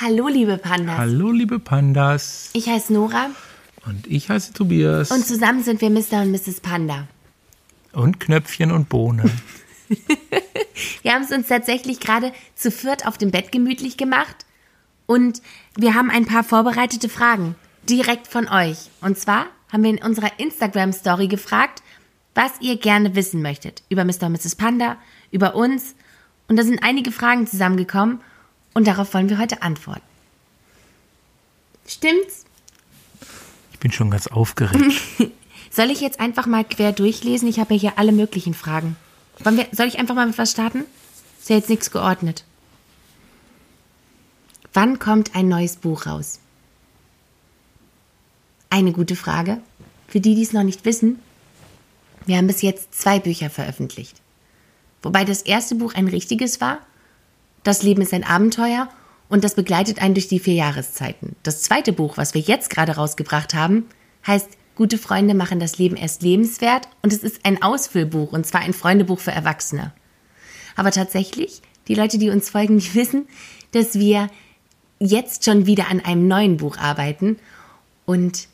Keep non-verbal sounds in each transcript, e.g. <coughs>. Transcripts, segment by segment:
Hallo, liebe Pandas. Hallo, liebe Pandas. Ich heiße Nora. Und ich heiße Tobias. Und zusammen sind wir Mr. und Mrs. Panda. Und Knöpfchen und Bohne. <laughs> wir haben es uns tatsächlich gerade zu viert auf dem Bett gemütlich gemacht. Und wir haben ein paar vorbereitete Fragen. Direkt von euch. Und zwar haben wir in unserer Instagram-Story gefragt, was ihr gerne wissen möchtet. Über Mr. und Mrs. Panda, über uns. Und da sind einige Fragen zusammengekommen. Und darauf wollen wir heute antworten. Stimmt's? Ich bin schon ganz aufgeregt. <laughs> Soll ich jetzt einfach mal quer durchlesen? Ich habe ja hier alle möglichen Fragen. Wir, soll ich einfach mal mit was starten? Ist ja jetzt nichts geordnet. Wann kommt ein neues Buch raus? Eine gute Frage. Für die, die es noch nicht wissen, wir haben bis jetzt zwei Bücher veröffentlicht. Wobei das erste Buch ein richtiges war das Leben ist ein Abenteuer und das begleitet einen durch die vier Jahreszeiten. Das zweite Buch, was wir jetzt gerade rausgebracht haben, heißt Gute Freunde machen das Leben erst lebenswert und es ist ein Ausfüllbuch und zwar ein Freundebuch für Erwachsene. Aber tatsächlich, die Leute, die uns folgen, <laughs> die wissen, dass wir jetzt schon wieder an einem neuen Buch arbeiten und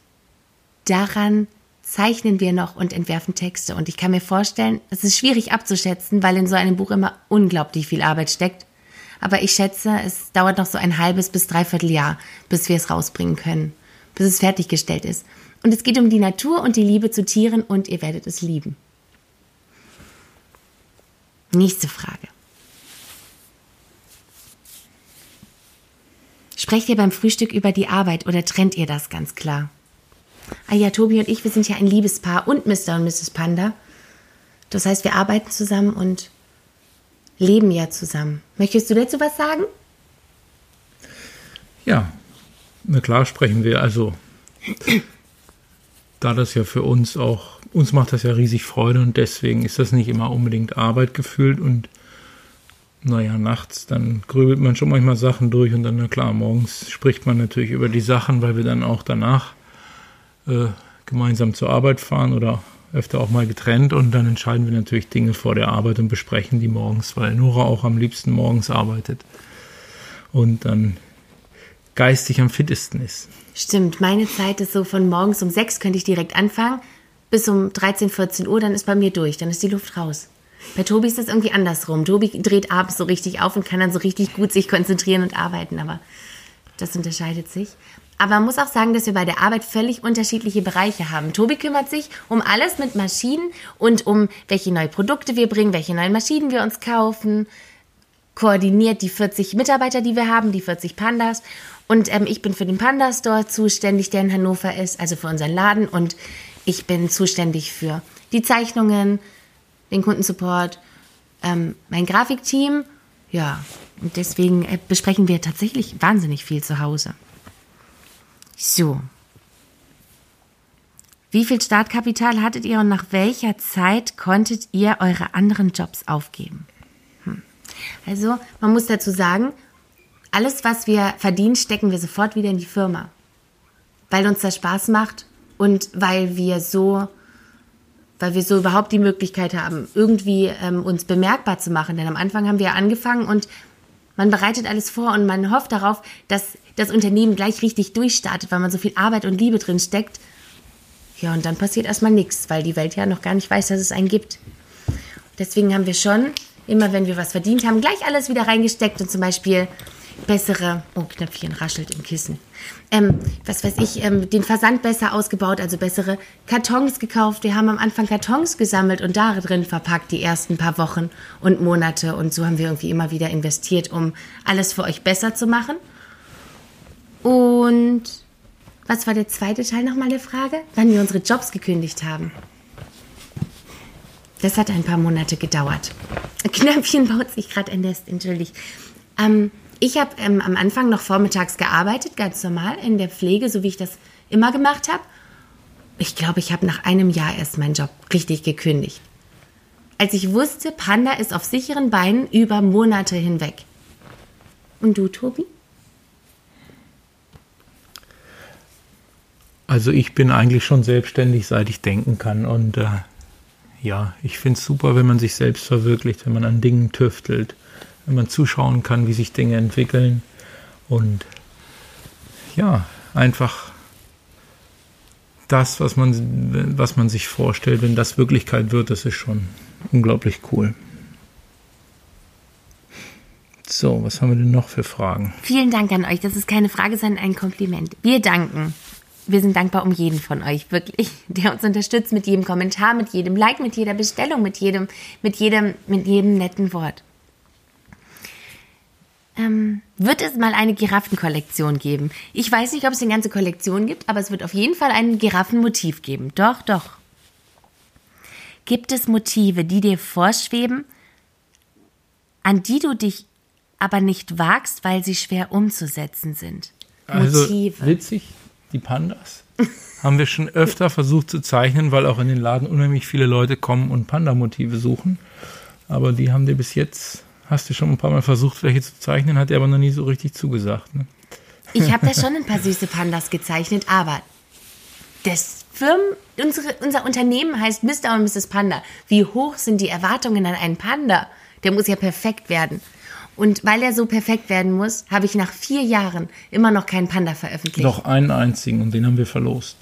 daran zeichnen wir noch und entwerfen Texte. Und ich kann mir vorstellen, es ist schwierig abzuschätzen, weil in so einem Buch immer unglaublich viel Arbeit steckt. Aber ich schätze, es dauert noch so ein halbes bis dreiviertel Jahr, bis wir es rausbringen können, bis es fertiggestellt ist. Und es geht um die Natur und die Liebe zu Tieren und ihr werdet es lieben. Nächste Frage. Sprecht ihr beim Frühstück über die Arbeit oder trennt ihr das ganz klar? Ah ja, Tobi und ich, wir sind ja ein Liebespaar und Mr. und Mrs. Panda. Das heißt, wir arbeiten zusammen und leben ja zusammen. Möchtest du dazu was sagen? Ja, na klar sprechen wir. Also, da das ja für uns auch, uns macht das ja riesig Freude und deswegen ist das nicht immer unbedingt Arbeit gefühlt und naja, nachts, dann grübelt man schon manchmal Sachen durch und dann, na klar, morgens spricht man natürlich über die Sachen, weil wir dann auch danach äh, gemeinsam zur Arbeit fahren oder öfter auch mal getrennt und dann entscheiden wir natürlich Dinge vor der Arbeit und besprechen die morgens, weil Nora auch am liebsten morgens arbeitet und dann geistig am fittesten ist. Stimmt, meine Zeit ist so von morgens um sechs könnte ich direkt anfangen, bis um 13, 14 Uhr, dann ist bei mir durch, dann ist die Luft raus. Bei Tobi ist das irgendwie andersrum. Tobi dreht abends so richtig auf und kann dann so richtig gut sich konzentrieren und arbeiten, aber das unterscheidet sich. Aber man muss auch sagen, dass wir bei der Arbeit völlig unterschiedliche Bereiche haben. Tobi kümmert sich um alles mit Maschinen und um welche neue Produkte wir bringen, welche neuen Maschinen wir uns kaufen, koordiniert die 40 Mitarbeiter, die wir haben, die 40 Pandas. Und ähm, ich bin für den Panda Store zuständig, der in Hannover ist, also für unseren Laden. Und ich bin zuständig für die Zeichnungen, den Kundensupport, ähm, mein Grafikteam. Ja, und deswegen äh, besprechen wir tatsächlich wahnsinnig viel zu Hause. So. Wie viel Startkapital hattet ihr und nach welcher Zeit konntet ihr eure anderen Jobs aufgeben? Hm. Also, man muss dazu sagen, alles, was wir verdienen, stecken wir sofort wieder in die Firma. Weil uns das Spaß macht und weil wir so, weil wir so überhaupt die Möglichkeit haben, irgendwie ähm, uns bemerkbar zu machen. Denn am Anfang haben wir angefangen und man bereitet alles vor und man hofft darauf, dass das Unternehmen gleich richtig durchstartet, weil man so viel Arbeit und Liebe drin steckt. Ja, und dann passiert erstmal nichts, weil die Welt ja noch gar nicht weiß, dass es einen gibt. Deswegen haben wir schon, immer wenn wir was verdient haben, gleich alles wieder reingesteckt und zum Beispiel bessere, oh, Knöpfchen raschelt im Kissen, ähm, was weiß ich, ähm, den Versand besser ausgebaut, also bessere Kartons gekauft. Wir haben am Anfang Kartons gesammelt und da drin verpackt die ersten paar Wochen und Monate und so haben wir irgendwie immer wieder investiert, um alles für euch besser zu machen. Und was war der zweite Teil nochmal der Frage? Wann wir unsere Jobs gekündigt haben. Das hat ein paar Monate gedauert. <laughs> Knöpfchen baut sich gerade ein Nest, entschuldigt. Ähm, ich habe ähm, am Anfang noch vormittags gearbeitet, ganz normal in der Pflege, so wie ich das immer gemacht habe. Ich glaube, ich habe nach einem Jahr erst meinen Job richtig gekündigt. Als ich wusste, Panda ist auf sicheren Beinen über Monate hinweg. Und du, Tobi? Also ich bin eigentlich schon selbstständig, seit ich denken kann. Und äh, ja, ich finde es super, wenn man sich selbst verwirklicht, wenn man an Dingen tüftelt, wenn man zuschauen kann, wie sich Dinge entwickeln. Und ja, einfach das, was man, was man sich vorstellt, wenn das Wirklichkeit wird, das ist schon unglaublich cool. So, was haben wir denn noch für Fragen? Vielen Dank an euch. Das ist keine Frage, sondern ein Kompliment. Wir danken. Wir sind dankbar um jeden von euch, wirklich, der uns unterstützt mit jedem Kommentar, mit jedem Like, mit jeder Bestellung, mit jedem, mit jedem, mit jedem netten Wort. Ähm, wird es mal eine Giraffenkollektion geben? Ich weiß nicht, ob es eine ganze Kollektion gibt, aber es wird auf jeden Fall ein Giraffenmotiv geben. Doch, doch. Gibt es Motive, die dir vorschweben, an die du dich aber nicht wagst, weil sie schwer umzusetzen sind? Also witzig, die Pandas haben wir schon öfter versucht zu zeichnen, weil auch in den Laden unheimlich viele Leute kommen und Panda-Motive suchen. Aber die haben dir bis jetzt, hast du schon ein paar Mal versucht, welche zu zeichnen, hat dir aber noch nie so richtig zugesagt. Ne? Ich habe da schon ein paar süße Pandas gezeichnet, aber das Firmen, unsere, unser Unternehmen heißt Mr. und Mrs. Panda. Wie hoch sind die Erwartungen an einen Panda? Der muss ja perfekt werden. Und weil er so perfekt werden muss, habe ich nach vier Jahren immer noch keinen Panda veröffentlicht. Doch einen einzigen und den haben wir verlost.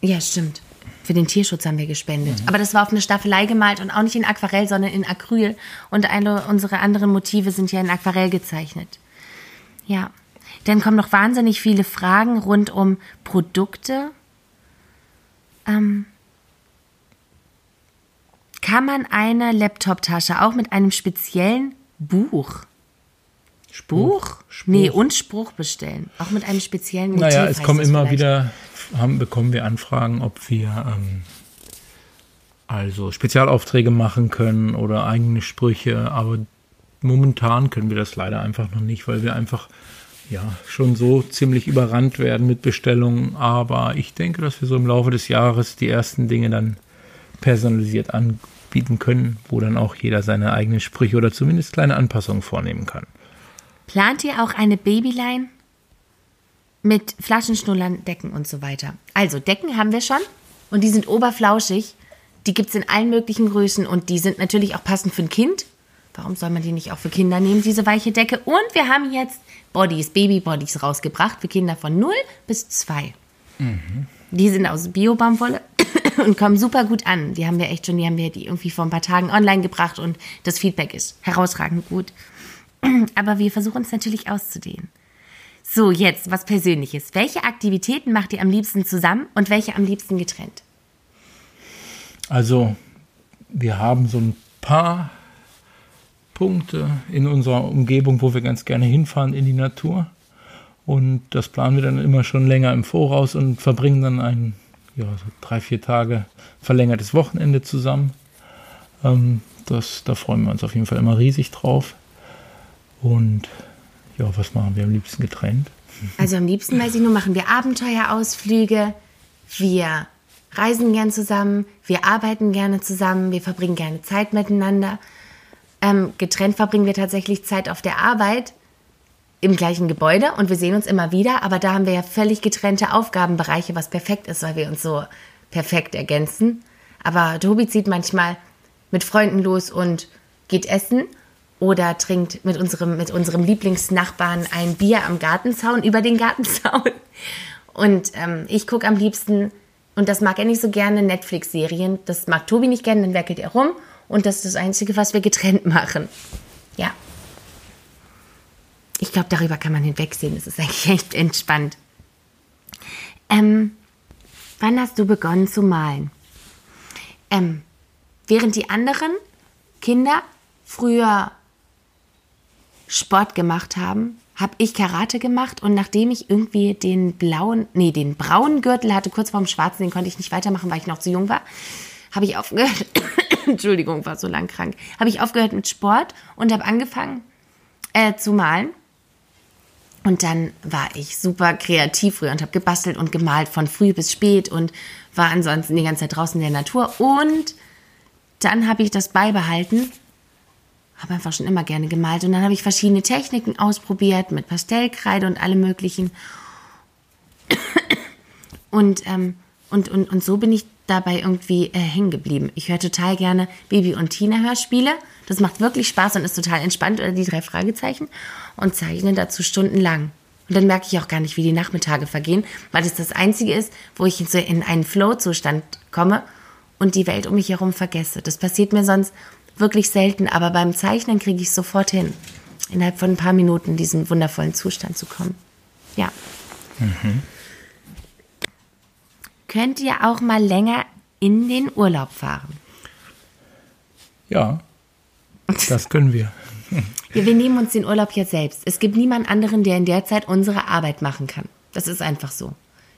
Ja, stimmt. Für den Tierschutz haben wir gespendet. Mhm. Aber das war auf eine Staffelei gemalt und auch nicht in Aquarell, sondern in Acryl. Und eine unsere anderen Motive sind ja in Aquarell gezeichnet. Ja. Dann kommen noch wahnsinnig viele Fragen rund um Produkte. Ähm, kann man eine Laptop-Tasche auch mit einem speziellen Buch. Spruch? Spruch? Nee, und Spruch bestellen. Auch mit einem speziellen Motiv. Naja, es kommen immer vielleicht. wieder, haben, bekommen wir Anfragen, ob wir ähm, also Spezialaufträge machen können oder eigene Sprüche, aber momentan können wir das leider einfach noch nicht, weil wir einfach ja schon so ziemlich überrannt werden mit Bestellungen. Aber ich denke, dass wir so im Laufe des Jahres die ersten Dinge dann personalisiert anbieten bieten können, wo dann auch jeder seine eigenen Sprüche oder zumindest kleine Anpassungen vornehmen kann. Plant ihr auch eine Babyline mit Flaschenschnullern, Decken und so weiter? Also Decken haben wir schon und die sind oberflauschig. Die gibt es in allen möglichen Größen und die sind natürlich auch passend für ein Kind. Warum soll man die nicht auch für Kinder nehmen, diese weiche Decke? Und wir haben jetzt Bodies, Baby-Bodies rausgebracht für Kinder von 0 bis 2. Mhm. Die sind aus Bio-Baumwolle <coughs> und kommen super gut an. Die haben wir echt schon, die haben wir die irgendwie vor ein paar Tagen online gebracht und das Feedback ist herausragend gut. <coughs> Aber wir versuchen es natürlich auszudehnen. So, jetzt was Persönliches. Welche Aktivitäten macht ihr am liebsten zusammen und welche am liebsten getrennt? Also, wir haben so ein paar Punkte in unserer Umgebung, wo wir ganz gerne hinfahren in die Natur. Und das planen wir dann immer schon länger im Voraus und verbringen dann einen ja, so drei, vier Tage verlängertes Wochenende zusammen. Ähm, das, da freuen wir uns auf jeden Fall immer riesig drauf. Und ja, was machen wir am liebsten getrennt? Also am liebsten, weiß ich nur, machen wir Abenteuerausflüge, wir reisen gern zusammen, wir arbeiten gerne zusammen, wir verbringen gerne Zeit miteinander. Ähm, getrennt verbringen wir tatsächlich Zeit auf der Arbeit, im gleichen Gebäude und wir sehen uns immer wieder, aber da haben wir ja völlig getrennte Aufgabenbereiche, was perfekt ist, weil wir uns so perfekt ergänzen. Aber Tobi zieht manchmal mit Freunden los und geht essen oder trinkt mit unserem, mit unserem Lieblingsnachbarn ein Bier am Gartenzaun, über den Gartenzaun. Und ähm, ich gucke am liebsten, und das mag er nicht so gerne, Netflix-Serien. Das mag Tobi nicht gerne, dann werkelt er rum. Und das ist das Einzige, was wir getrennt machen. Ja ich glaube, darüber kann man hinwegsehen. Das ist eigentlich <laughs> echt entspannt. Ähm, wann hast du begonnen zu malen? Ähm, während die anderen Kinder früher Sport gemacht haben, habe ich Karate gemacht und nachdem ich irgendwie den blauen, nee, den braunen Gürtel hatte, kurz vorm schwarzen, den konnte ich nicht weitermachen, weil ich noch zu jung war, habe ich aufgehört, <coughs> Entschuldigung, war so lang krank, habe ich aufgehört mit Sport und habe angefangen äh, zu malen und dann war ich super kreativ früher und habe gebastelt und gemalt von früh bis spät und war ansonsten die ganze Zeit draußen in der Natur. Und dann habe ich das beibehalten, habe einfach schon immer gerne gemalt. Und dann habe ich verschiedene Techniken ausprobiert mit Pastellkreide und allem Möglichen. Und, ähm, und, und, und so bin ich dabei irgendwie äh, hängen geblieben. Ich höre total gerne Baby und Tina Hörspiele. Das macht wirklich Spaß und ist total entspannt oder die drei Fragezeichen und zeichne dazu stundenlang. Und dann merke ich auch gar nicht, wie die Nachmittage vergehen, weil es das Einzige ist, wo ich in, so in einen Flow-Zustand komme und die Welt um mich herum vergesse. Das passiert mir sonst wirklich selten, aber beim Zeichnen kriege ich sofort hin, innerhalb von ein paar Minuten in diesen wundervollen Zustand zu kommen. Ja. Mhm. Könnt ihr auch mal länger in den Urlaub fahren? Ja, das können wir. <laughs> Ja, wir nehmen uns den Urlaub jetzt selbst. Es gibt niemand anderen, der in der Zeit unsere Arbeit machen kann. Das ist einfach so.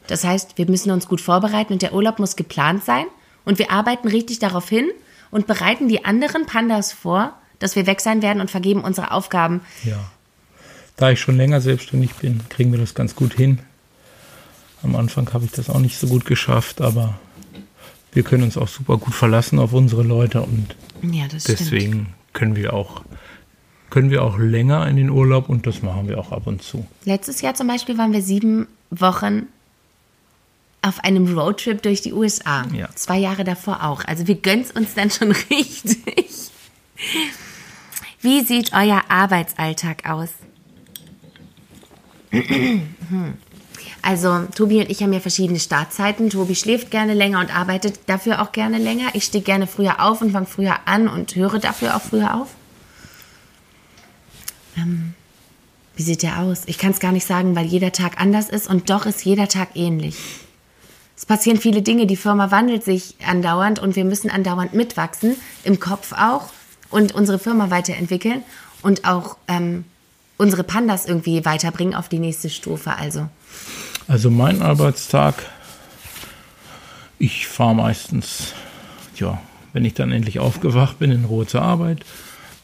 Das heißt, wir müssen uns gut vorbereiten und der Urlaub muss geplant sein und wir arbeiten richtig darauf hin und bereiten die anderen Pandas vor, dass wir weg sein werden und vergeben unsere Aufgaben. Ja. Da ich schon länger selbstständig bin, kriegen wir das ganz gut hin. Am Anfang habe ich das auch nicht so gut geschafft, aber wir können uns auch super gut verlassen auf unsere Leute und ja, deswegen stimmt. können wir auch können wir auch länger in den Urlaub und das machen wir auch ab und zu. Letztes Jahr zum Beispiel waren wir sieben Wochen auf einem Roadtrip durch die USA. Ja. Zwei Jahre davor auch. Also wir gönnen es uns dann schon <laughs> richtig. Wie sieht euer Arbeitsalltag aus? <clears throat> Also Tobi und ich haben ja verschiedene Startzeiten. Tobi schläft gerne länger und arbeitet dafür auch gerne länger. Ich stehe gerne früher auf und fange früher an und höre dafür auch früher auf. Ähm, wie sieht der aus? Ich kann es gar nicht sagen, weil jeder Tag anders ist und doch ist jeder Tag ähnlich. Es passieren viele Dinge, die Firma wandelt sich andauernd und wir müssen andauernd mitwachsen, im Kopf auch und unsere Firma weiterentwickeln und auch ähm, unsere Pandas irgendwie weiterbringen auf die nächste Stufe. Also, also mein Arbeitstag, ich fahre meistens, ja, wenn ich dann endlich aufgewacht bin, in Ruhe zur Arbeit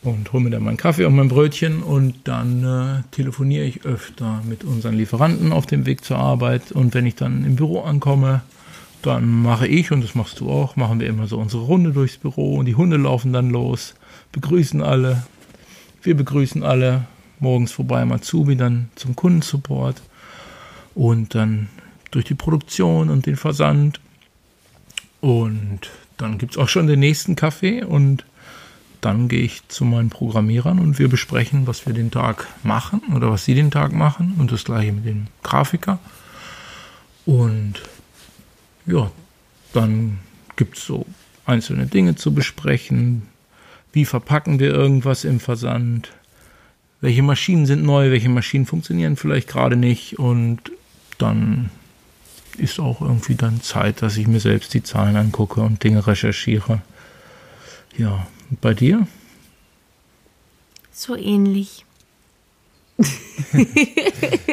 und hole mir dann meinen Kaffee und mein Brötchen und dann äh, telefoniere ich öfter mit unseren Lieferanten auf dem Weg zur Arbeit und wenn ich dann im Büro ankomme, dann mache ich und das machst du auch, machen wir immer so unsere Runde durchs Büro und die Hunde laufen dann los, begrüßen alle, wir begrüßen alle, morgens vorbei am Azubi, dann zum Kundensupport und dann durch die Produktion und den Versand. Und dann gibt es auch schon den nächsten Kaffee und dann gehe ich zu meinen Programmierern und wir besprechen, was wir den Tag machen oder was sie den Tag machen und das gleiche mit dem Grafiker. Und ja, dann gibt es so einzelne Dinge zu besprechen. Wie verpacken wir irgendwas im Versand? welche Maschinen sind neu, welche Maschinen funktionieren vielleicht gerade nicht und dann ist auch irgendwie dann Zeit, dass ich mir selbst die Zahlen angucke und Dinge recherchiere. Ja, bei dir? So ähnlich. <laughs>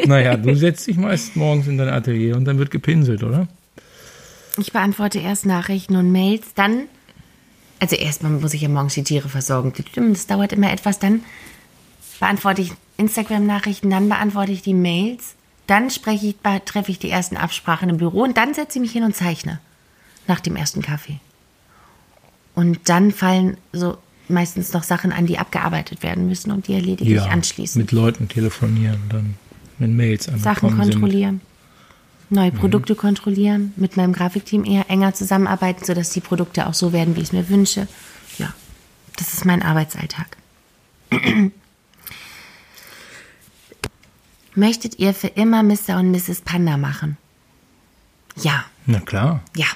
naja, du setzt dich meist morgens in dein Atelier und dann wird gepinselt, oder? Ich beantworte erst Nachrichten und Mails, dann, also erstmal muss ich ja morgens die Tiere versorgen. Das dauert immer etwas, dann beantworte ich Instagram-Nachrichten, dann beantworte ich die Mails, dann spreche ich, treffe ich die ersten Absprachen im Büro und dann setze ich mich hin und zeichne nach dem ersten Kaffee. Und dann fallen so meistens noch Sachen an, die abgearbeitet werden müssen und die erledige ja, ich anschließend. Mit Leuten telefonieren, dann mit Mails Sachen kontrollieren. Sind. Neue mhm. Produkte mhm. kontrollieren, mit meinem Grafikteam eher enger zusammenarbeiten, sodass die Produkte auch so werden, wie ich es mir wünsche. Ja, das ist mein Arbeitsalltag. Möchtet ihr für immer Mr. und Mrs. Panda machen? Ja. Na klar. Ja.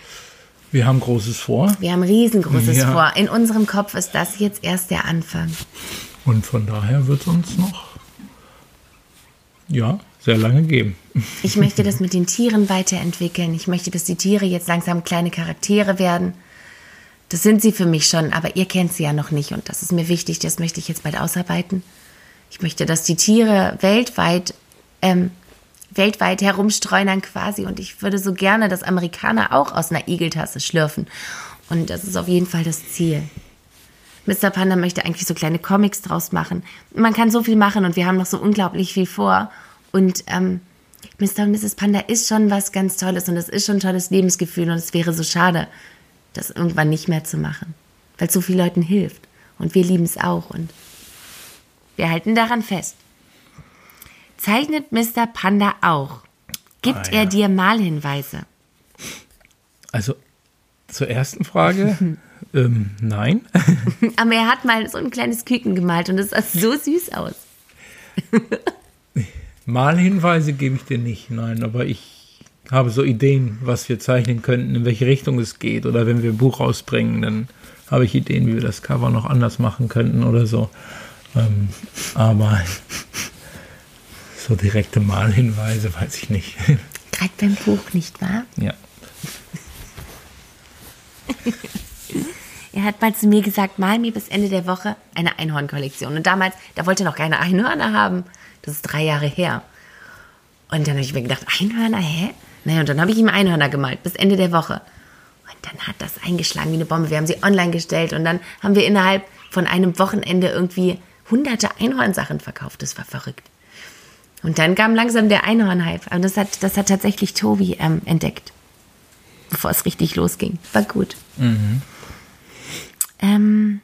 Wir haben Großes vor. Wir haben Riesengroßes ja. vor. In unserem Kopf ist das jetzt erst der Anfang. Und von daher wird es uns noch, ja, sehr lange geben. Ich möchte das mit den Tieren weiterentwickeln. Ich möchte, dass die Tiere jetzt langsam kleine Charaktere werden. Das sind sie für mich schon, aber ihr kennt sie ja noch nicht und das ist mir wichtig. Das möchte ich jetzt bald ausarbeiten. Ich möchte, dass die Tiere weltweit ähm, weltweit herumstreunern quasi. Und ich würde so gerne, dass Amerikaner auch aus einer Igeltasse schlürfen. Und das ist auf jeden Fall das Ziel. Mr. Panda möchte eigentlich so kleine Comics draus machen. Man kann so viel machen und wir haben noch so unglaublich viel vor. Und ähm, Mr. und Mrs. Panda ist schon was ganz Tolles und es ist schon ein tolles Lebensgefühl und es wäre so schade, das irgendwann nicht mehr zu machen, weil es so vielen Leuten hilft. Und wir lieben es auch und wir halten daran fest. Zeichnet Mr. Panda auch? Gibt ah, ja. er dir Malhinweise? Also, Zur ersten Frage. <laughs> ähm, nein. <laughs> Aber er hat mal so ein kleines Küken gemalt und es sah so süß aus. <laughs> Malhinweise gebe ich dir nicht, nein, aber ich habe so Ideen, was wir zeichnen könnten, in welche Richtung es geht. Oder wenn wir ein Buch rausbringen, dann habe ich Ideen, wie wir das Cover noch anders machen könnten oder so. Ähm, aber so direkte Malhinweise weiß ich nicht. <laughs> Gerade beim Buch, nicht wahr? Ja. Er hat mal zu mir gesagt, mal mir bis Ende der Woche eine Einhornkollektion. Und damals, da wollte er noch keine Einhörner haben. Das ist drei Jahre her. Und dann habe ich mir gedacht, Einhörner, hä? Naja, und dann habe ich ihm Einhörner gemalt, bis Ende der Woche. Und dann hat das eingeschlagen wie eine Bombe. Wir haben sie online gestellt und dann haben wir innerhalb von einem Wochenende irgendwie hunderte Einhornsachen verkauft. Das war verrückt. Und dann kam langsam der Einhornhype. Aber das hat, das hat tatsächlich Tobi ähm, entdeckt, bevor es richtig losging. War gut. Ähm,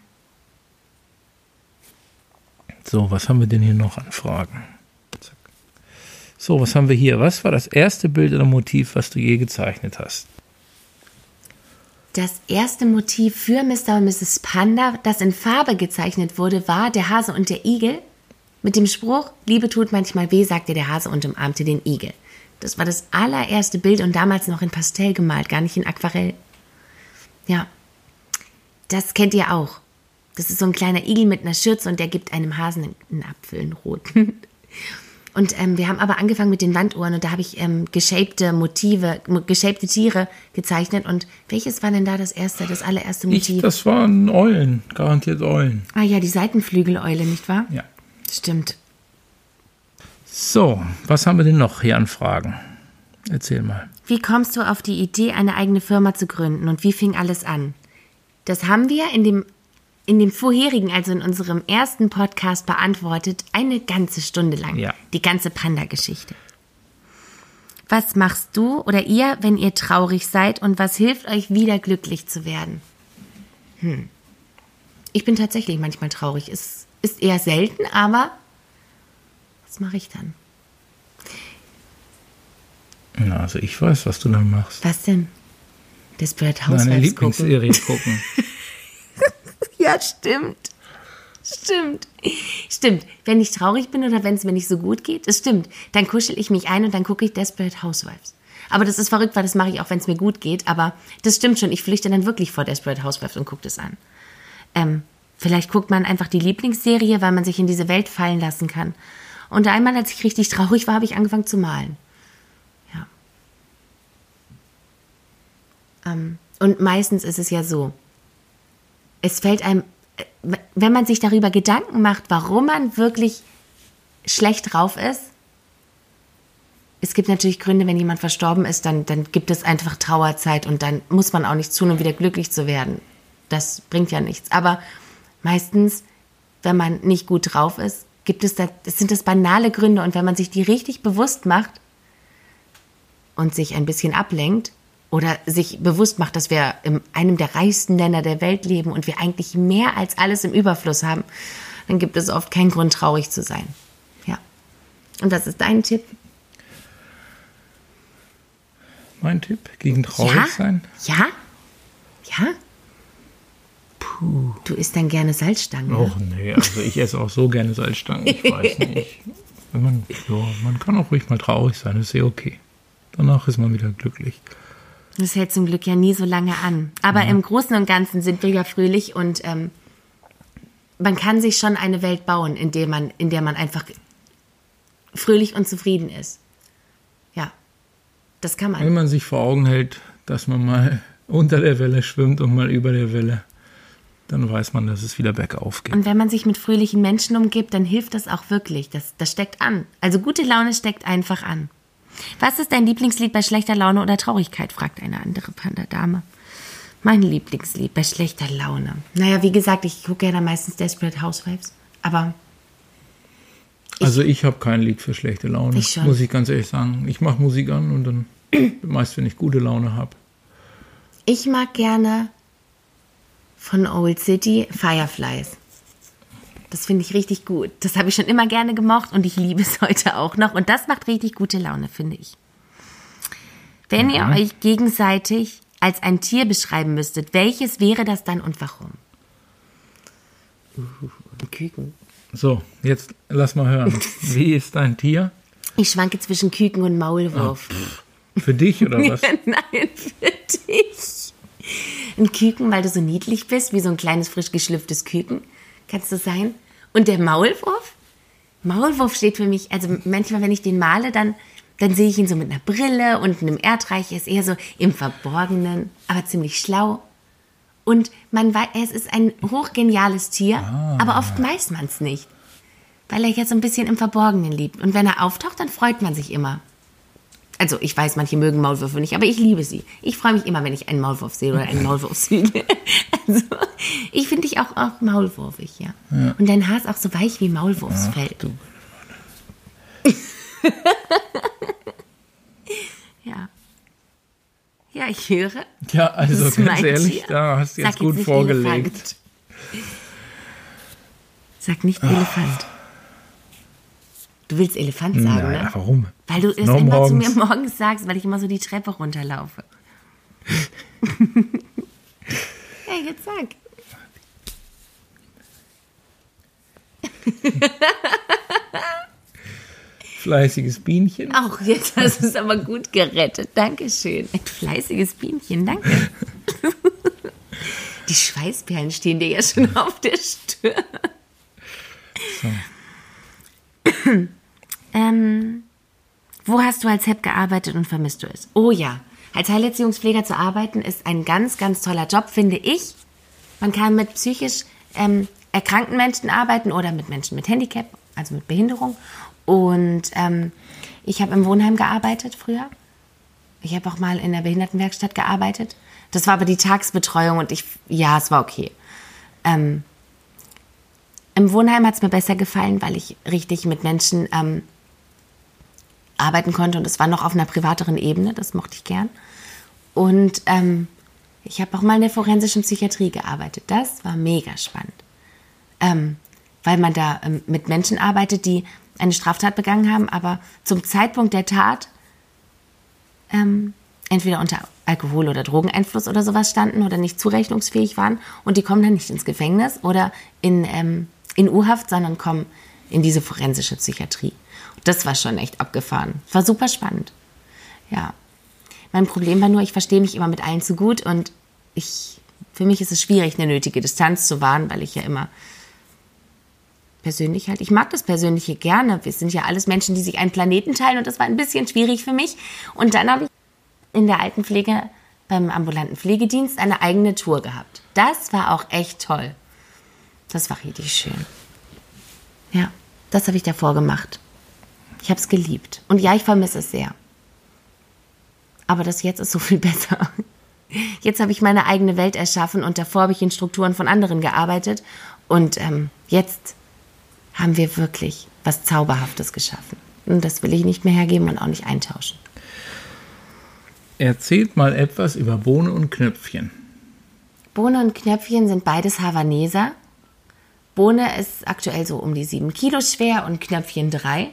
So, was haben wir denn hier noch an Fragen? Zack. So, was haben wir hier? Was war das erste Bild oder Motiv, was du je gezeichnet hast? Das erste Motiv für Mr. und Mrs. Panda, das in Farbe gezeichnet wurde, war der Hase und der Igel. Mit dem Spruch, Liebe tut manchmal weh, sagte der Hase und umarmte den Igel. Das war das allererste Bild und damals noch in Pastell gemalt, gar nicht in Aquarell. Ja, das kennt ihr auch. Das ist so ein kleiner Igel mit einer Schürze und der gibt einem Hasen einen Apfel, einen roten. <laughs> Und ähm, wir haben aber angefangen mit den Wanduhren und da habe ich ähm, geshapte Motive, mo- geshapte Tiere gezeichnet. Und welches war denn da das erste, das allererste Ich, Motiv? das waren Eulen, garantiert Eulen. ah ja, die Seitenflügeleule, nicht wahr? Ja. Stimmt. So, was haben wir denn noch hier an Fragen? Erzähl mal. Wie kommst du auf die Idee, eine eigene Firma zu gründen und wie fing alles an? Das haben wir in dem, in dem vorherigen, also in unserem ersten Podcast beantwortet, eine ganze Stunde lang. Ja. Die ganze Panda-Geschichte. Was machst du oder ihr, wenn ihr traurig seid und was hilft euch wieder glücklich zu werden? Hm. Ich bin tatsächlich manchmal traurig. Es ist eher selten, aber was mache ich dann? Na, also ich weiß, was du dann machst. Was denn? Desperate Housewives gucken. Lieblingsserie gucken. <laughs> Ja, stimmt. Stimmt. Stimmt. Wenn ich traurig bin oder wenn es mir nicht so gut geht, das stimmt. Dann kuschel ich mich ein und dann gucke ich Desperate Housewives. Aber das ist verrückt, weil das mache ich auch, wenn es mir gut geht. Aber das stimmt schon. Ich flüchte dann wirklich vor Desperate Housewives und gucke das an. Ähm, vielleicht guckt man einfach die Lieblingsserie, weil man sich in diese Welt fallen lassen kann. Und einmal, als ich richtig traurig war, habe ich angefangen zu malen. Ja. Ähm, und meistens ist es ja so, es fällt einem, äh, wenn man sich darüber Gedanken macht, warum man wirklich schlecht drauf ist, es gibt natürlich Gründe, wenn jemand verstorben ist, dann, dann gibt es einfach Trauerzeit und dann muss man auch nichts tun, um wieder glücklich zu werden. Das bringt ja nichts. Aber meistens, wenn man nicht gut drauf ist, gibt es da, das sind das banale Gründe und wenn man sich die richtig bewusst macht und sich ein bisschen ablenkt oder sich bewusst macht, dass wir in einem der reichsten Länder der Welt leben und wir eigentlich mehr als alles im Überfluss haben, dann gibt es oft keinen Grund, traurig zu sein. Ja. Und was ist dein Tipp? Mein Tipp gegen traurig ja? sein? Ja? Ja? Puh. Du isst dann gerne Salzstangen. Och nee, also ich esse auch so gerne Salzstangen, ich weiß <laughs> nicht. Man, ja, man kann auch ruhig mal traurig sein, ist ja okay. Danach ist man wieder glücklich. Das hält zum Glück ja nie so lange an. Aber im Großen und Ganzen sind wir ja fröhlich und ähm, man kann sich schon eine Welt bauen, in der man, in der man einfach fröhlich und zufrieden ist. Ja, das kann man. Wenn man sich vor Augen hält, dass man mal <laughs> unter der Welle schwimmt und mal über der Welle, dann weiß man, dass es wieder bergauf geht. Und wenn man sich mit fröhlichen Menschen umgibt, dann hilft das auch wirklich. Das, das steckt an. Also gute Laune steckt einfach an. Was ist dein Lieblingslied bei schlechter Laune oder Traurigkeit? fragt eine andere Panda-Dame. Mein Lieblingslied bei schlechter Laune. Naja, wie gesagt, ich gucke ja dann meistens Desperate Housewives. Aber Also ich habe kein Lied für schlechte Laune, Ich schon. muss ich ganz ehrlich sagen. Ich mache Musik an und dann <clears throat> meist, wenn ich gute Laune habe. ich mag gerne von Old City Fireflies. Das finde ich richtig gut. Das habe ich schon immer gerne gemocht und ich liebe es <laughs> heute auch noch. Und das macht richtig gute Laune, finde ich. Wenn ihr euch gegenseitig als ein Tier beschreiben müsstet, welches wäre das dann und warum? Ein Küken. So, jetzt lass mal hören. <laughs> Wie ist dein Tier? Ich schwanke zwischen Küken und Maulwurf. Für dich oder <laughs> was? Nein, für dich. Ein Küken, weil du so niedlich bist, wie so ein kleines, frisch geschlüpftes Küken. Kannst du sein? Und der Maulwurf? Maulwurf steht für mich, also manchmal, wenn ich den male, dann, dann sehe ich ihn so mit einer Brille und einem Erdreich. Er ist eher so im Verborgenen, aber ziemlich schlau. Und man weiß, es ist ein hochgeniales Tier, aber oft weiß man es nicht. Weil er jetzt so ein bisschen im Verborgenen lebt. Und wenn er auftaucht, dann freut man sich immer. Also ich weiß, manche mögen Maulwürfe nicht, aber ich liebe sie. Ich freue mich immer, wenn ich einen Maulwurf sehe oder einen Maulwurf sehe. <laughs> Also ich finde dich auch, auch maulwurfig, ja. Und dein Haar ist auch so weich wie Maulwurfsfell. <laughs> ja. Ja, ich höre. Ja, also Das ist ganz ehrlich, Tier. da hast du jetzt Sag gut nicht vorgelegt. Elefant. Sag nicht Elefant. Du willst Elefant sagen, Nein, ne? warum? Weil du es Noch immer zu morgens. mir morgens sagst, weil ich immer so die Treppe runterlaufe. <laughs> ja, jetzt sag. Fleißiges Bienchen. Auch jetzt hast du es aber gut gerettet. Dankeschön. Ein fleißiges Bienchen, danke. <laughs> Die Schweißperlen stehen dir ja schon auf der Stirn. ähm, wo hast du als HEP gearbeitet und vermisst du es? Oh ja, als Heilerziehungspfleger zu arbeiten ist ein ganz, ganz toller Job, finde ich. Man kann mit psychisch ähm, erkrankten Menschen arbeiten oder mit Menschen mit Handicap, also mit Behinderung. Und ähm, ich habe im Wohnheim gearbeitet früher. Ich habe auch mal in der Behindertenwerkstatt gearbeitet. Das war aber die Tagsbetreuung und ich, ja, es war okay. Ähm, Im Wohnheim hat es mir besser gefallen, weil ich richtig mit Menschen ähm, arbeiten konnte und es war noch auf einer privateren Ebene, das mochte ich gern. Und ähm, ich habe auch mal in der forensischen Psychiatrie gearbeitet. Das war mega spannend. Ähm, weil man da ähm, mit Menschen arbeitet, die eine Straftat begangen haben, aber zum Zeitpunkt der Tat ähm, entweder unter Alkohol- oder Drogeneinfluss oder sowas standen oder nicht zurechnungsfähig waren und die kommen dann nicht ins Gefängnis oder in, ähm, in U-Haft, sondern kommen in diese forensische Psychiatrie. Das war schon echt abgefahren. War super spannend. Ja. Mein Problem war nur, ich verstehe mich immer mit allen zu gut und ich, für mich ist es schwierig, eine nötige Distanz zu wahren, weil ich ja immer persönlich halt, ich mag das Persönliche gerne. Wir sind ja alles Menschen, die sich einen Planeten teilen und das war ein bisschen schwierig für mich. Und dann habe ich in der Altenpflege beim ambulanten Pflegedienst eine eigene Tour gehabt. Das war auch echt toll. Das war richtig schön. Ja, das habe ich davor gemacht. Ich habe es geliebt. Und ja, ich vermisse es sehr. Aber das jetzt ist so viel <laughs> besser. Jetzt habe ich meine eigene Welt erschaffen und davor habe ich in Strukturen von anderen gearbeitet. Und ähm, jetzt haben wir wirklich was Zauberhaftes geschaffen. Und das will ich nicht mehr hergeben und auch nicht eintauschen. Erzählt mal etwas über Bohne und Knöpfchen. Bohne und Knöpfchen sind beides Havaneser. Bohne ist aktuell so um die sieben Kilo schwer und Knöpfchen drei.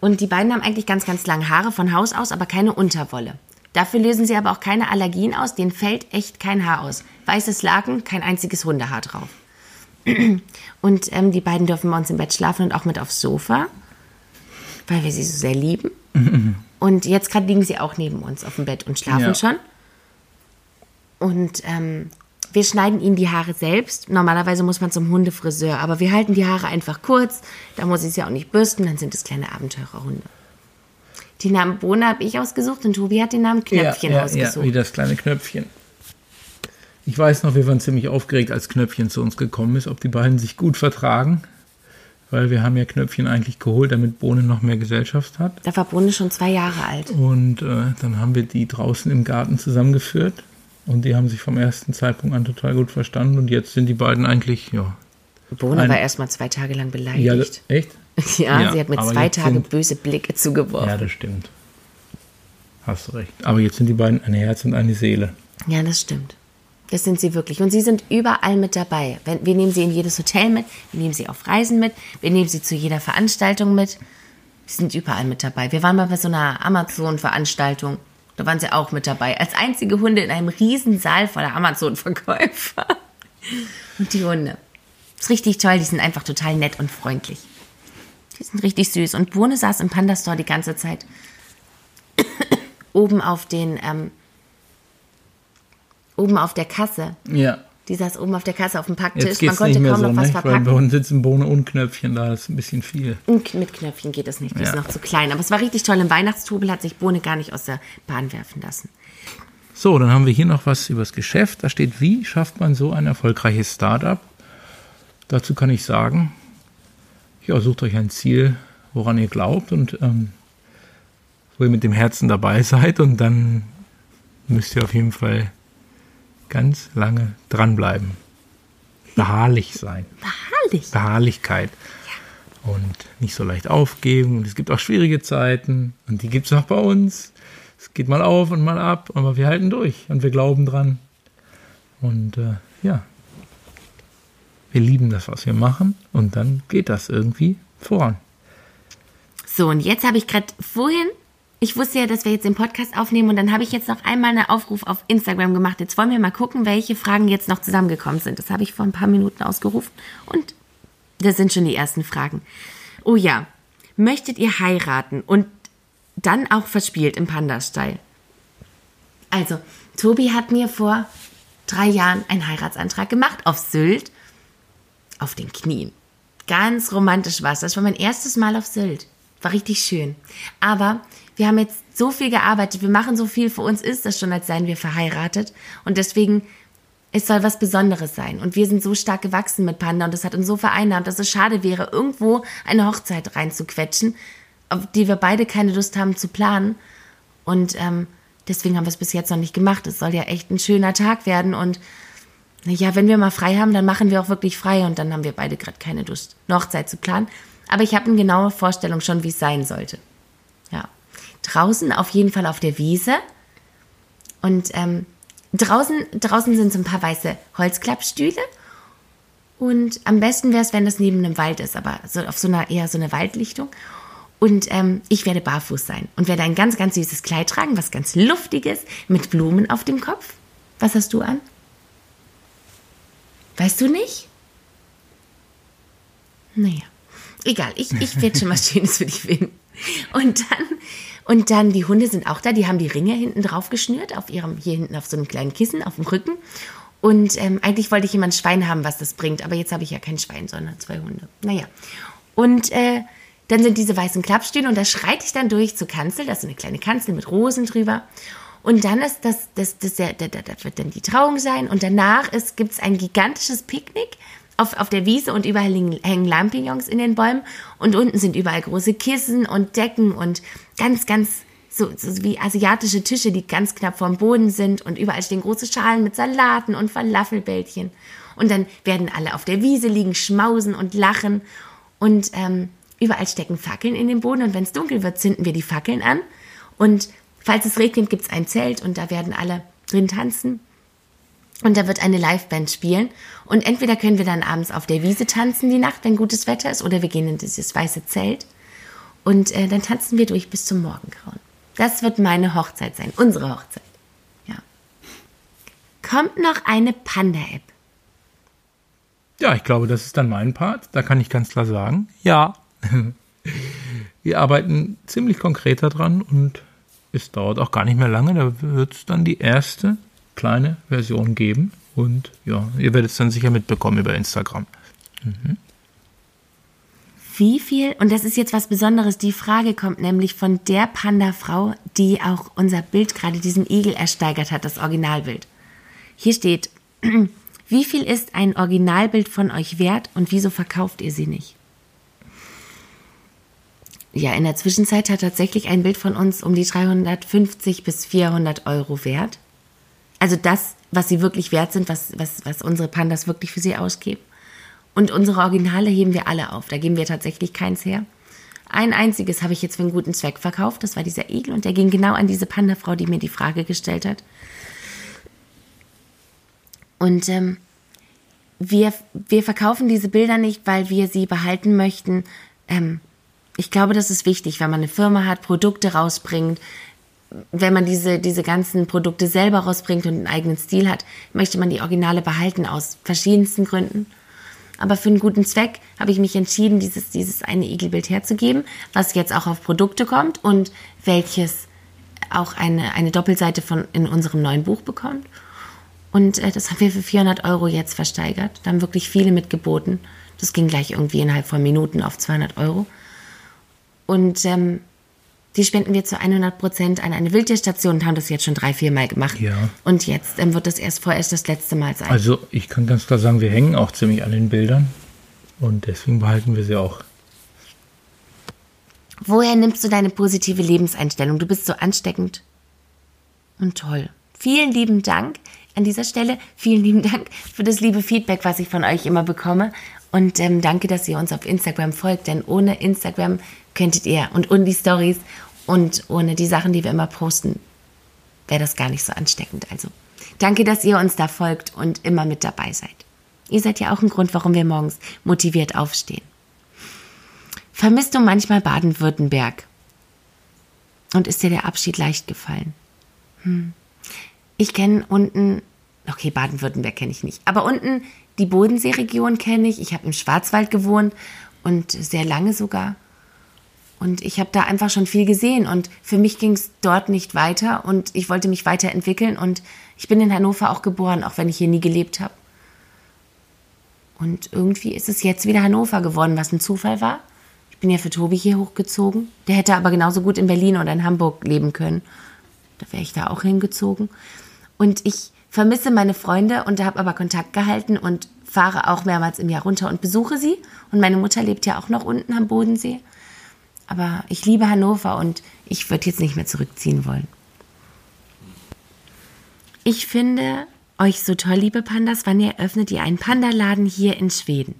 Und die beiden haben eigentlich ganz, ganz lange Haare von Haus aus, aber keine Unterwolle. Dafür lösen sie aber auch keine Allergien aus, denen fällt echt kein Haar aus. Weißes Laken, kein einziges Hundehaar drauf. <clears throat> Und ähm, die beiden dürfen bei uns im Bett schlafen und auch mit aufs Sofa, weil wir sie so sehr lieben. <laughs> Und jetzt gerade liegen sie auch neben uns auf dem Bett und schlafen Ja. schon. Und ähm, wir schneiden ihnen die Haare selbst. Normalerweise muss man zum Hundefriseur, aber wir halten die Haare einfach kurz. Da muss ich sie auch nicht bürsten, dann sind es kleine Abenteurerhunde. Die Namen Bohne habe ich ausgesucht und Tobi hat den Namen Knöpfchen ja, ja, ausgesucht. ja, wie das kleine Knöpfchen. Ich weiß noch, wir waren ziemlich aufgeregt, als Knöpfchen zu uns gekommen ist, ob die beiden sich gut vertragen. Weil wir haben ja Knöpfchen eigentlich geholt, damit Bohne noch mehr Gesellschaft hat. Da war Bohne schon zwei Jahre alt. Und äh, dann haben wir die draußen im Garten zusammengeführt. Und die haben sich vom ersten Zeitpunkt an total gut verstanden. Und jetzt sind die beiden eigentlich, ja. Bohne Ein- war erst mal zwei Tage lang Ja, beleidigt. echt? <laughs> Ja, Ja, sie hat mir zwei Tage sind- böse Blicke zugeworfen. Ja, das stimmt. Hast du recht. Aber jetzt sind die beiden ein Herz und eine Seele. Ja, das stimmt. Das sind sie wirklich. Und sie sind überall mit dabei. Wir nehmen sie in jedes Hotel mit, wir nehmen sie auf Reisen mit, wir nehmen sie zu jeder Veranstaltung mit. Sie sind überall mit dabei. Wir waren mal bei so einer Amazon-Veranstaltung. Da waren sie auch mit dabei. Als einzige Hunde in einem riesen Saal voller Amazon-Verkäufer. Und die Hunde. Ist richtig toll, die sind einfach total nett und freundlich. Die sind richtig süß. Und Bohne saß im Panda Store die ganze Zeit <coughs> oben auf den, ähm, oben auf der Kasse. Ja. Die saß oben auf der Kasse auf dem Packtisch. Jetzt geht's nicht mehr so, ne? Weil bei uns sitzen Bohne und Knöpfchen da, das ist ein bisschen viel. Und mit Knöpfchen geht das nicht, die Ja. ist noch zu klein. Aber es war richtig toll. Im Weihnachtstrubel hat sich Bohne gar nicht aus der Bahn werfen lassen. So, dann haben wir hier noch was über das Geschäft. Da steht, wie schafft man so ein erfolgreiches Startup? Dazu kann ich sagen, ja, sucht euch ein Ziel, woran ihr glaubt und ähm, wo ihr mit dem Herzen dabei <laughs> seid und dann müsst ihr auf jeden Fall ganz lange dranbleiben. Beharrlich sein. Beharrlich. Beharrlichkeit. Und nicht so leicht aufgeben. Und es gibt auch schwierige Zeiten. Und die gibt es auch bei uns. Es geht mal auf und mal ab. Aber wir halten durch. Und wir glauben dran. Und äh, ja. Wir lieben das, was wir machen. Und dann geht das irgendwie voran. So, und jetzt habe ich gerade vorhin, ich wusste ja, dass wir jetzt den Podcast aufnehmen und dann habe ich jetzt noch einmal einen Aufruf auf Instagram gemacht. Jetzt wollen wir mal gucken, welche Fragen jetzt noch zusammengekommen sind. Das habe ich vor ein paar Minuten ausgerufen und das sind schon die ersten Fragen. Oh ja, möchtet ihr heiraten und dann auch verspielt im Panda-Style? Also, Tobi hat mir vor drei Jahren einen Heiratsantrag gemacht auf Sylt auf den Knien. Ganz romantisch war es. Das war mein erstes Mal auf Sylt. War richtig schön. Aber wir haben jetzt so viel gearbeitet, wir machen so viel, für uns ist das schon, als seien wir verheiratet. Und deswegen, es soll was Besonderes sein. Und wir sind so stark gewachsen mit Panda und das hat uns so vereinnahmt, dass es schade wäre, irgendwo eine Hochzeit reinzuquetschen, auf die wir beide keine Lust haben zu planen. Und ähm, deswegen haben wir es bis jetzt noch nicht gemacht. Es soll ja echt ein schöner Tag werden und ja, wenn wir mal frei haben, dann machen wir auch wirklich frei und dann haben wir beide gerade keine Lust, eine Hochzeit zu planen. Aber ich habe eine genaue Vorstellung schon, wie es sein sollte. Draußen auf jeden Fall auf der Wiese. Und ähm, draußen, draußen sind so ein paar weiße Holzklappstühle. Und am besten wäre es, wenn das neben einem Wald ist, aber so auf so einer eher so eine Waldlichtung. Und ähm, ich werde barfuß sein und werde ein ganz, ganz süßes Kleid tragen, was ganz luftiges, mit Blumen auf dem Kopf. Was hast du an? Weißt du nicht? Naja, egal. Ich, ich werde schon was <laughs> Schönes für dich finden. Und dann, und dann, die Hunde sind auch da. Die haben die Ringe hinten drauf geschnürt, auf ihrem, hier hinten auf so einem kleinen Kissen, auf dem Rücken. Und ähm, eigentlich wollte ich ein Schwein haben, was das bringt. Aber jetzt habe ich ja kein Schwein, sondern zwei Hunde. Naja. Und äh, dann sind diese weißen Klappstühle und da schreite ich dann durch zur Kanzel. Das ist eine kleine Kanzel mit Rosen drüber. Und dann ist das, das, das, das, das, das wird dann die Trauung sein. Und danach gibt es ein gigantisches Picknick auf, auf der Wiese und überall hängen, Lampignons in den Bäumen. Und unten sind überall große Kissen und Decken und ganz, ganz so, so wie asiatische Tische, die ganz knapp vom Boden sind. Und überall stehen große Schalen mit Salaten und Falafelbällchen. Und dann werden alle auf der Wiese liegen, schmausen und lachen. Und ähm, überall stecken Fackeln in den Boden. Und wenn es dunkel wird, zünden wir die Fackeln an. Und Falls es regnet, gibt es ein Zelt und da werden alle drin tanzen. Und da wird eine Liveband spielen. Und entweder können wir dann abends auf der Wiese tanzen die Nacht, wenn gutes Wetter ist, oder wir gehen in dieses weiße Zelt. Und äh, dann tanzen wir durch bis zum Morgengrauen. Das wird meine Hochzeit sein, unsere Hochzeit. Ja. Kommt noch eine Panda-App. Ja, ich glaube, das ist dann mein Part. Da kann ich ganz klar sagen, ja. <laughs> Wir arbeiten ziemlich konkret daran und es dauert auch gar nicht mehr lange. Da wird es dann die erste kleine Version geben. Und ja, ihr werdet es dann sicher mitbekommen über Instagram. Wie viel, und das ist jetzt was Besonderes, die Frage kommt nämlich von der Panda-Frau, die auch unser Bild gerade, diesen Igel ersteigert hat, das Originalbild. Hier steht, <clears throat> wie viel ist ein Originalbild von euch wert und wieso verkauft ihr sie nicht? Ja, in der Zwischenzeit hat tatsächlich ein Bild von uns um die 350 bis 400 Euro wert. Also das, was sie wirklich wert sind, was, was, was unsere Pandas wirklich für sie ausgeben. Und unsere Originale heben wir alle auf. Da geben wir tatsächlich keins her. Ein einziges habe ich jetzt für einen guten Zweck verkauft. Das war dieser Igel und der ging genau an diese Panda-Frau, die mir die Frage gestellt hat. Und ähm, wir, wir verkaufen diese Bilder nicht, weil wir sie behalten möchten. Ähm, ich glaube, das ist wichtig, wenn man eine Firma hat, Produkte rausbringt, wenn man diese, diese ganzen Produkte selber rausbringt und einen eigenen Stil hat, möchte man die Originale behalten aus verschiedensten Gründen. Aber für einen guten Zweck habe ich mich entschieden, dieses, dieses eine Igelbild herzugeben, was jetzt auch auf Produkte kommt und welches auch eine, eine Doppelseite von in unserem neuen Buch bekommt. Und äh, das haben wir für 400 Euro jetzt versteigert. Da haben wirklich viele mitgeboten. Das ging gleich irgendwie innerhalb von Minuten auf 200 Euro. Und ähm, die spenden wir zu 100 Prozent an eine Wildtierstation und haben das jetzt schon drei, vier Mal gemacht. Ja. Und jetzt ähm, wird das erst vorerst das letzte Mal sein. Also ich kann ganz klar sagen, wir hängen auch ziemlich an den Bildern und deswegen behalten wir sie auch. Woher nimmst du deine positive Lebenseinstellung? Du bist so ansteckend und toll. Vielen lieben Dank an dieser Stelle. Vielen lieben Dank für das liebe Feedback, was ich von euch immer bekomme. Und ähm, danke, dass ihr uns auf Instagram folgt, denn ohne Instagram könntet ihr und ohne die Stories und ohne die Sachen, die wir immer posten, wäre das gar nicht so ansteckend. Also danke, dass ihr uns da folgt und immer mit dabei seid. Ihr seid ja auch ein Grund, warum wir morgens motiviert aufstehen. Vermisst du manchmal Baden-Württemberg? Und ist dir der Abschied leicht gefallen? Hm. Ich kenne unten, okay, Baden-Württemberg kenne ich nicht, aber unten die Bodenseeregion kenne ich. Ich habe im Schwarzwald gewohnt und sehr lange sogar. Und ich habe da einfach schon viel gesehen und für mich ging es dort nicht weiter und ich wollte mich weiterentwickeln und ich bin in Hannover auch geboren, auch wenn ich hier nie gelebt habe. Und irgendwie ist es jetzt wieder Hannover geworden, was ein Zufall war. Ich bin ja für Tobi hier hochgezogen. Der hätte aber genauso gut in Berlin oder in Hamburg leben können. Da wäre ich da auch hingezogen. Und ich vermisse meine Freunde und habe aber Kontakt gehalten und fahre auch mehrmals im Jahr runter und besuche sie. Und meine Mutter lebt ja auch noch unten am Bodensee. Aber ich liebe Hannover und ich würde jetzt nicht mehr zurückziehen wollen. Ich finde euch so toll, liebe Pandas. Wann eröffnet ihr einen Pandaladen hier in Schweden?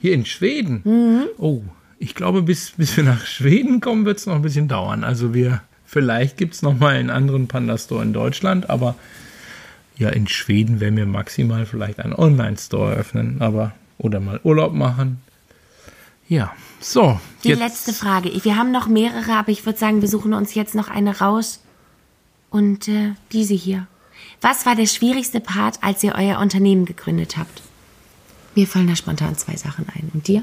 Hier in Schweden? Mhm. Oh, ich glaube, bis, bis wir nach Schweden kommen, wird es noch ein bisschen dauern. Also wir, vielleicht gibt es noch mal einen anderen Panda-Store in Deutschland, aber ja, in Schweden werden wir maximal vielleicht einen Online-Store eröffnen, aber oder mal Urlaub machen. Ja, so. Die jetzt. letzte Frage. Wir haben noch mehrere, aber ich würde sagen, wir suchen uns jetzt noch eine raus. Und äh, diese hier. Was war der schwierigste Part, als ihr euer Unternehmen gegründet habt? Mir fallen da spontan zwei Sachen ein. Und dir?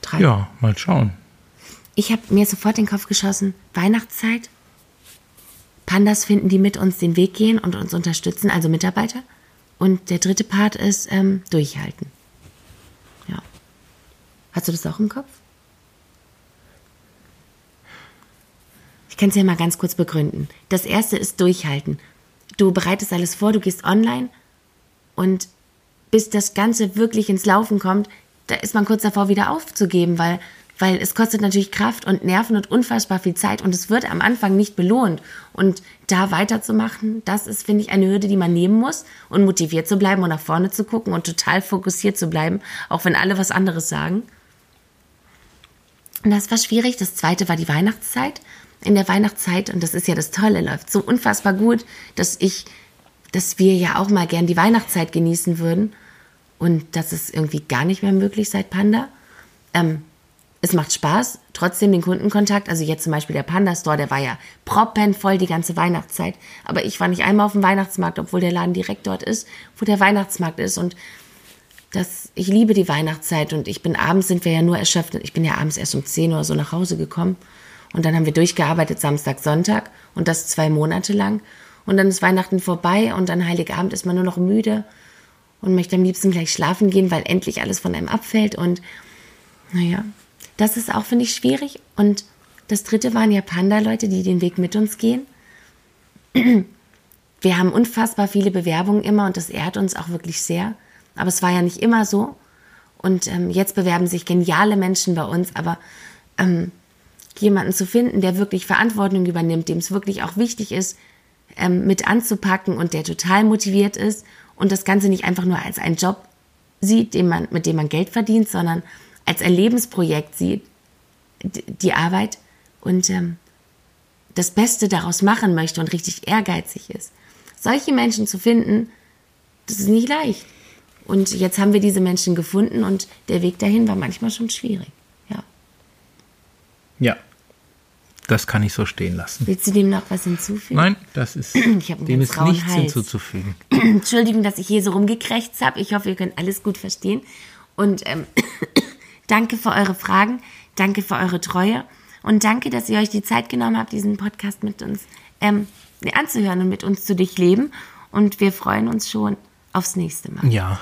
Drei. Ja, mal schauen. Ich habe mir sofort den Kopf geschossen. Weihnachtszeit. Pandas finden, die mit uns den Weg gehen und uns unterstützen, also Mitarbeiter. Und der dritte Part ist ähm, durchhalten. Hast du das auch im Kopf? Ich kann es ja mal ganz kurz begründen. Das erste ist durchhalten. Du bereitest alles vor, du gehst online und bis das Ganze wirklich ins Laufen kommt, da ist man kurz davor wieder aufzugeben, weil weil es kostet natürlich Kraft und Nerven und unfassbar viel Zeit und es wird am Anfang nicht belohnt. Und da weiterzumachen, das ist, finde ich, eine Hürde, die man nehmen muss und motiviert zu bleiben und nach vorne zu gucken und total fokussiert zu bleiben, auch wenn alle was anderes sagen. Und das war schwierig. Das zweite war die Weihnachtszeit. In der Weihnachtszeit, und das ist ja das Tolle, läuft so unfassbar gut, dass ich, dass wir ja auch mal gern die Weihnachtszeit genießen würden. Und das ist irgendwie gar nicht mehr möglich seit Panda. Ähm, es macht Spaß, trotzdem den Kundenkontakt. Also jetzt zum Beispiel der Panda Store, der war ja proppenvoll die ganze Weihnachtszeit. Aber ich war nicht einmal auf dem Weihnachtsmarkt, obwohl der Laden direkt dort ist, wo der Weihnachtsmarkt ist. Und das, ich liebe die Weihnachtszeit und ich bin abends sind wir ja nur erschöpft. Ich bin ja abends erst um 10 Uhr so nach Hause gekommen. Und dann haben wir durchgearbeitet Samstag, Sonntag und das zwei Monate lang. Und dann ist Weihnachten vorbei und an Heiligabend ist man nur noch müde und möchte am liebsten gleich schlafen gehen, weil endlich alles von einem abfällt. Und naja, das ist auch, finde ich, schwierig. Und das dritte waren ja Panda-Leute, die den Weg mit uns gehen. <clears throat> Wir haben unfassbar viele Bewerbungen immer und das ehrt uns auch wirklich sehr. Aber es war ja nicht immer so. Und ähm, jetzt bewerben sich geniale Menschen bei uns, aber ähm, jemanden zu finden, der wirklich Verantwortung übernimmt, dem es wirklich auch wichtig ist, ähm, mit anzupacken und der total motiviert ist und das Ganze nicht einfach nur als einen Job sieht, den man, mit dem man Geld verdient, sondern als ein Lebensprojekt sieht, die Arbeit und ähm, das Beste daraus machen möchte und richtig ehrgeizig ist. Solche Menschen zu finden, das ist nicht leicht. Und jetzt haben wir diese Menschen gefunden und der Weg dahin war manchmal schon schwierig. Ja. Ja. das kann ich so stehen lassen. Willst du dem noch was hinzufügen? Nein, das ist, <clears throat> dem ist nichts Hals. hinzuzufügen. <clears throat> Entschuldigung, dass ich hier so rumgekrächzt habe. Ich hoffe, ihr könnt alles gut verstehen. Und ähm, <clears throat> danke für eure Fragen, danke für eure Treue und danke, dass ihr euch die Zeit genommen habt, diesen Podcast mit uns ähm, anzuhören und mit uns zu durchleben. Und wir freuen uns schon aufs nächste Mal. Ja,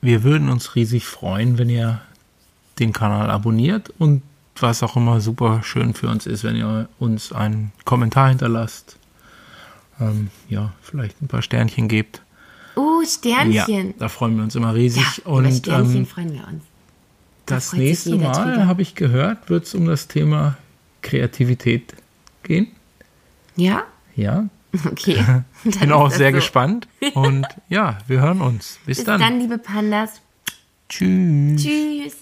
wir würden uns riesig freuen, wenn ihr den Kanal abonniert und was auch immer super schön für uns ist, wenn ihr uns einen Kommentar hinterlasst. Ähm, ja, vielleicht ein paar Sternchen gebt. Oh, Ja, Sternchen. da freuen wir uns immer riesig. Ja, und Sternchen ähm, freuen wir uns. das freut sich nächste Mal, habe ich gehört, wird es um das Thema Kreativität gehen. Ja? Ja, <laughs> Okay. <laughs> Dann bin auch sehr so. gespannt. Und <laughs> ja, wir hören uns. Bis, Bis dann. dann, liebe Pandas. Tschüss. Tschüss.